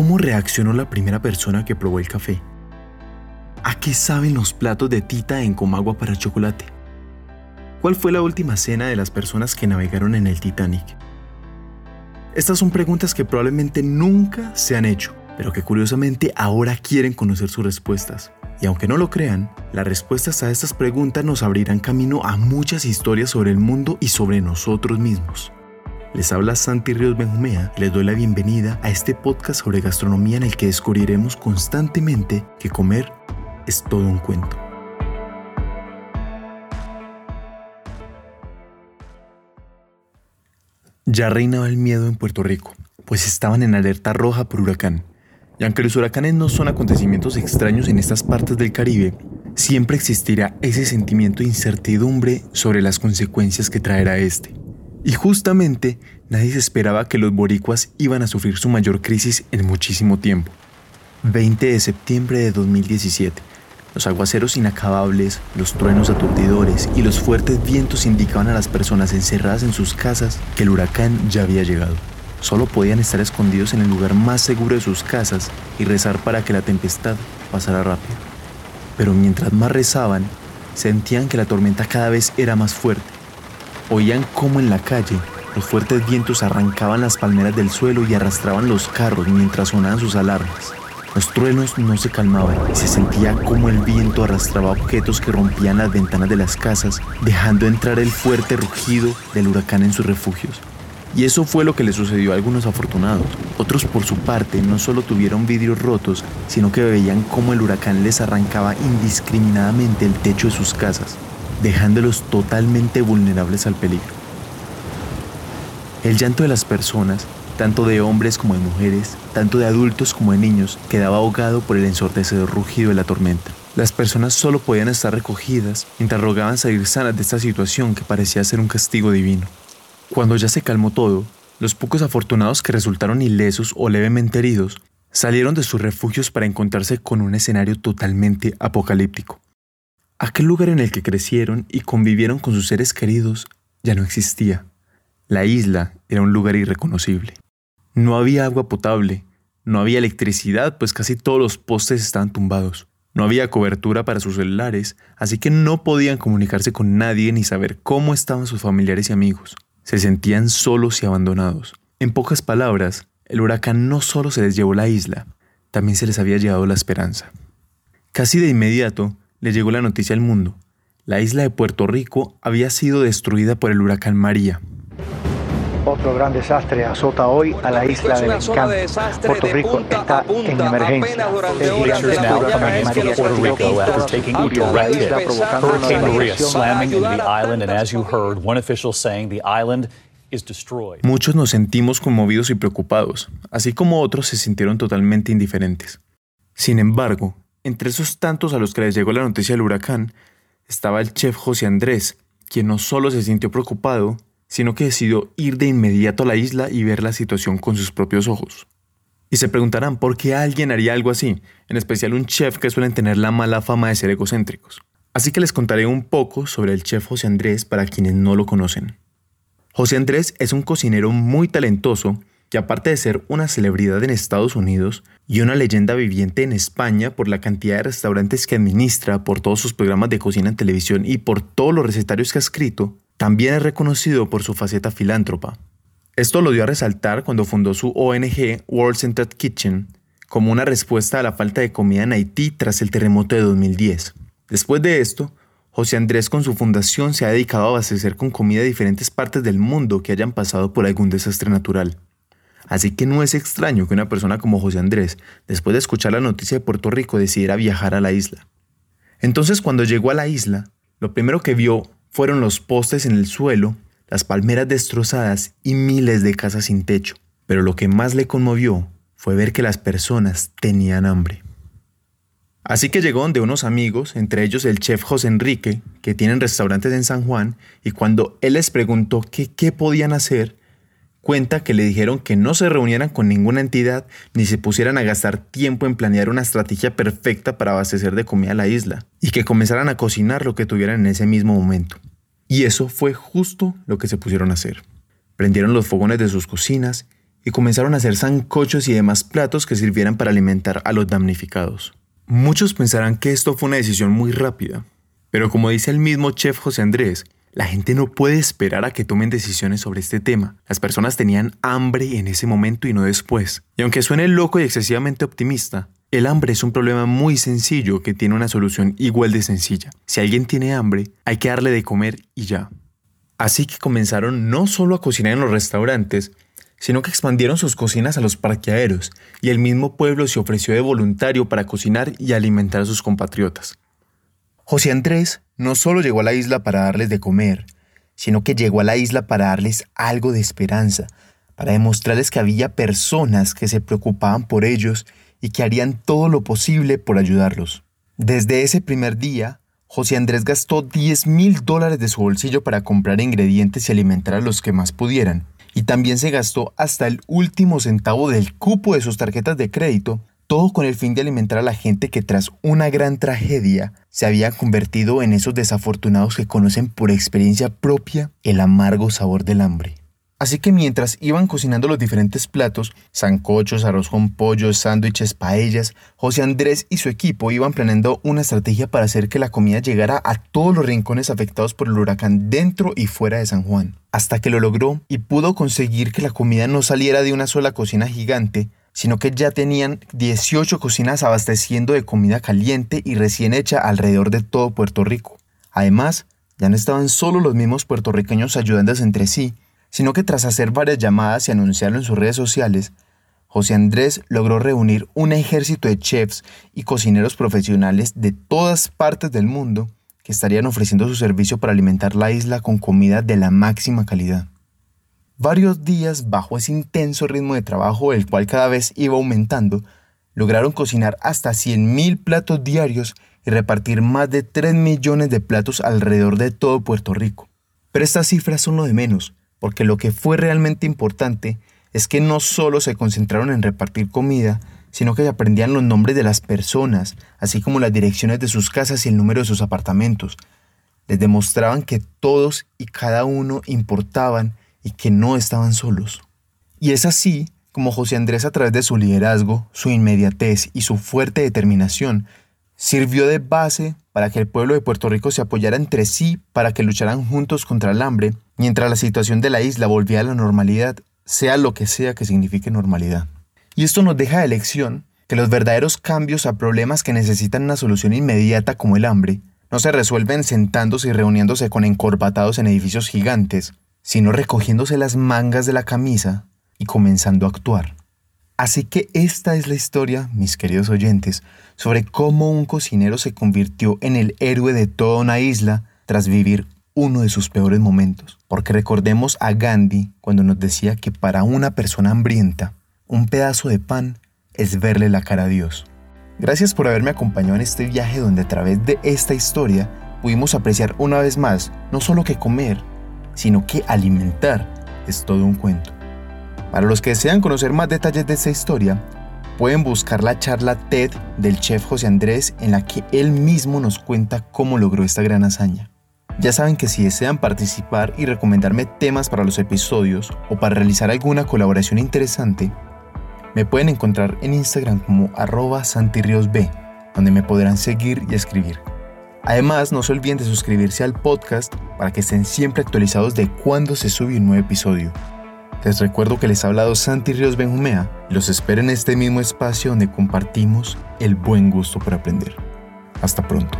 ¿Cómo reaccionó la primera persona que probó el café? ¿A qué saben los platos de Tita en Comagua para chocolate? ¿Cuál fue la última cena de las personas que navegaron en el Titanic? Estas son preguntas que probablemente nunca se han hecho, pero que curiosamente ahora quieren conocer sus respuestas. Y aunque no lo crean, las respuestas a estas preguntas nos abrirán camino a muchas historias sobre el mundo y sobre nosotros mismos. Les habla Santi Ríos Benjumea y les doy la bienvenida a este podcast sobre gastronomía en el que descubriremos constantemente que comer es todo un cuento. Ya reinaba el miedo en Puerto Rico, pues estaban en alerta roja por huracán. Y aunque los huracanes no son acontecimientos extraños en estas partes del Caribe, siempre existirá ese sentimiento de incertidumbre sobre las consecuencias que traerá este. Y justamente nadie se esperaba que los boricuas iban a sufrir su mayor crisis en muchísimo tiempo. 20 de septiembre de 2017, los aguaceros inacabables, los truenos aturdidores y los fuertes vientos indicaban a las personas encerradas en sus casas que el huracán ya había llegado. Solo podían estar escondidos en el lugar más seguro de sus casas y rezar para que la tempestad pasara rápido. Pero mientras más rezaban, sentían que la tormenta cada vez era más fuerte. Oían cómo en la calle los fuertes vientos arrancaban las palmeras del suelo y arrastraban los carros mientras sonaban sus alarmas. Los truenos no se calmaban y se sentía como el viento arrastraba objetos que rompían las ventanas de las casas, dejando entrar el fuerte rugido del huracán en sus refugios. Y eso fue lo que le sucedió a algunos afortunados. Otros por su parte no solo tuvieron vidrios rotos, sino que veían cómo el huracán les arrancaba indiscriminadamente el techo de sus casas, dejándolos totalmente vulnerables al peligro. El llanto de las personas tanto de hombres como de mujeres, tanto de adultos como de niños, quedaba ahogado por el ensordecedor rugido de la tormenta. Las personas solo podían estar recogidas mientras rogaban salir sanas de esta situación que parecía ser un castigo divino. Cuando ya se calmó todo, los pocos afortunados que resultaron ilesos o levemente heridos salieron de sus refugios para encontrarse con un escenario totalmente apocalíptico. Aquel lugar en el que crecieron y convivieron con sus seres queridos ya no existía. La isla era un lugar irreconocible. No había agua potable, no había electricidad, pues casi todos los postes estaban tumbados. No había cobertura para sus celulares, así que no podían comunicarse con nadie ni saber cómo estaban sus familiares y amigos. Se sentían solos y abandonados. En pocas palabras, el huracán no solo se les llevó la isla, también se les había llevado la esperanza. Casi de inmediato le llegó la noticia al mundo. La isla de Puerto Rico había sido destruida por el huracán María. Otro gran desastre azota hoy a la isla del Encanto. Puerto Rico está en emergencia. El gigantesco huracán María Puerto Rico after taking a directive. Hurricane Maria slamming into the island, and as you heard, one official saying the island is destroyed. Muchos nos sentimos conmovidos y preocupados, así como otros se sintieron totalmente indiferentes. Sin embargo, entre esos tantos a los que les llegó la noticia del huracán, estaba el chef José Andrés, quien no solo se sintió preocupado, sino que decidió ir de inmediato a la isla y ver la situación con sus propios ojos. Y se preguntarán por qué alguien haría algo así, en especial un chef que suelen tener la mala fama de ser egocéntricos. Así que les contaré un poco sobre el chef José Andrés para quienes no lo conocen. José Andrés es un cocinero muy talentoso que aparte de ser una celebridad en Estados Unidos y una leyenda viviente en España por la cantidad de restaurantes que administra, por todos sus programas de cocina en televisión y por todos los recetarios que ha escrito, también es reconocido por su faceta filántropa. Esto lo dio a resaltar cuando fundó su ONG World Centered Kitchen como una respuesta a la falta de comida en Haití tras el terremoto de 2010. Después de esto, José Andrés con su fundación se ha dedicado a abastecer con comida de diferentes partes del mundo que hayan pasado por algún desastre natural. Así que no es extraño que una persona como José Andrés, después de escuchar la noticia de Puerto Rico, decidiera viajar a la isla. Entonces cuando llegó a la isla, lo primero que vio fueron los postes en el suelo, las palmeras destrozadas y miles de casas sin techo. Pero lo que más le conmovió fue ver que las personas tenían hambre. Así que llegó donde unos amigos, entre ellos el chef José Enrique, que tienen restaurantes en San Juan, y cuando él les preguntó qué podían hacer, cuenta que le dijeron que no se reunieran con ninguna entidad ni se pusieran a gastar tiempo en planear una estrategia perfecta para abastecer de comida a la isla, y que comenzaran a cocinar lo que tuvieran en ese mismo momento. Y eso fue justo lo que se pusieron a hacer. Prendieron los fogones de sus cocinas y comenzaron a hacer zancochos y demás platos que sirvieran para alimentar a los damnificados. Muchos pensarán que esto fue una decisión muy rápida, pero como dice el mismo chef José Andrés, la gente no puede esperar a que tomen decisiones sobre este tema. Las personas tenían hambre en ese momento y no después. Y aunque suene loco y excesivamente optimista, el hambre es un problema muy sencillo que tiene una solución igual de sencilla. Si alguien tiene hambre, hay que darle de comer y ya. Así que comenzaron no solo a cocinar en los restaurantes, sino que expandieron sus cocinas a los parqueaderos y el mismo pueblo se ofreció de voluntario para cocinar y alimentar a sus compatriotas. José Andrés no solo llegó a la isla para darles de comer, sino que llegó a la isla para darles algo de esperanza, para demostrarles que había personas que se preocupaban por ellos y que harían todo lo posible por ayudarlos. Desde ese primer día, José Andrés gastó 10 mil dólares de su bolsillo para comprar ingredientes y alimentar a los que más pudieran, y también se gastó hasta el último centavo del cupo de sus tarjetas de crédito, todo con el fin de alimentar a la gente que tras una gran tragedia se había convertido en esos desafortunados que conocen por experiencia propia el amargo sabor del hambre. Así que mientras iban cocinando los diferentes platos, zancochos, arroz con pollo, sándwiches, paellas, José Andrés y su equipo iban planeando una estrategia para hacer que la comida llegara a todos los rincones afectados por el huracán dentro y fuera de San Juan. Hasta que lo logró y pudo conseguir que la comida no saliera de una sola cocina gigante, sino que ya tenían 18 cocinas abasteciendo de comida caliente y recién hecha alrededor de todo Puerto Rico. Además, ya no estaban solo los mismos puertorriqueños ayudándose entre sí, sino que tras hacer varias llamadas y anunciarlo en sus redes sociales, José Andrés logró reunir un ejército de chefs y cocineros profesionales de todas partes del mundo que estarían ofreciendo su servicio para alimentar la isla con comida de la máxima calidad. Varios días bajo ese intenso ritmo de trabajo, el cual cada vez iba aumentando, lograron cocinar hasta 100.000 platos diarios y repartir más de 3 millones de platos alrededor de todo Puerto Rico. Pero estas cifras son lo de menos, porque lo que fue realmente importante es que no solo se concentraron en repartir comida, sino que aprendían los nombres de las personas, así como las direcciones de sus casas y el número de sus apartamentos. Les demostraban que todos y cada uno importaban y que no estaban solos. Y es así como José Andrés a través de su liderazgo, su inmediatez y su fuerte determinación sirvió de base para que el pueblo de Puerto Rico se apoyara entre sí para que lucharan juntos contra el hambre, mientras la situación de la isla volvía a la normalidad, sea lo que sea que signifique normalidad. Y esto nos deja de lección que los verdaderos cambios a problemas que necesitan una solución inmediata como el hambre no se resuelven sentándose y reuniéndose con encorbatados en edificios gigantes, sino recogiéndose las mangas de la camisa y comenzando a actuar. Así que esta es la historia, mis queridos oyentes, sobre cómo un cocinero se convirtió en el héroe de toda una isla tras vivir uno de sus peores momentos. Porque recordemos a Gandhi cuando nos decía que para una persona hambrienta, un pedazo de pan es verle la cara a Dios. Gracias por haberme acompañado en este viaje donde a través de esta historia pudimos apreciar una vez más no solo que comer, sino que alimentar es todo un cuento. Para los que desean conocer más detalles de esta historia, pueden buscar la charla TED del chef José Andrés en la que él mismo nos cuenta cómo logró esta gran hazaña. Ya saben que si desean participar y recomendarme temas para los episodios o para realizar alguna colaboración interesante, me pueden encontrar en Instagram como arroba santirriosb, donde me podrán seguir y escribir. Además, no se olviden de suscribirse al podcast para que estén siempre actualizados de cuándo se sube un nuevo episodio. Les recuerdo que les ha hablado Santi Ríos Benjumea los espero en este mismo espacio donde compartimos el buen gusto por aprender. Hasta pronto.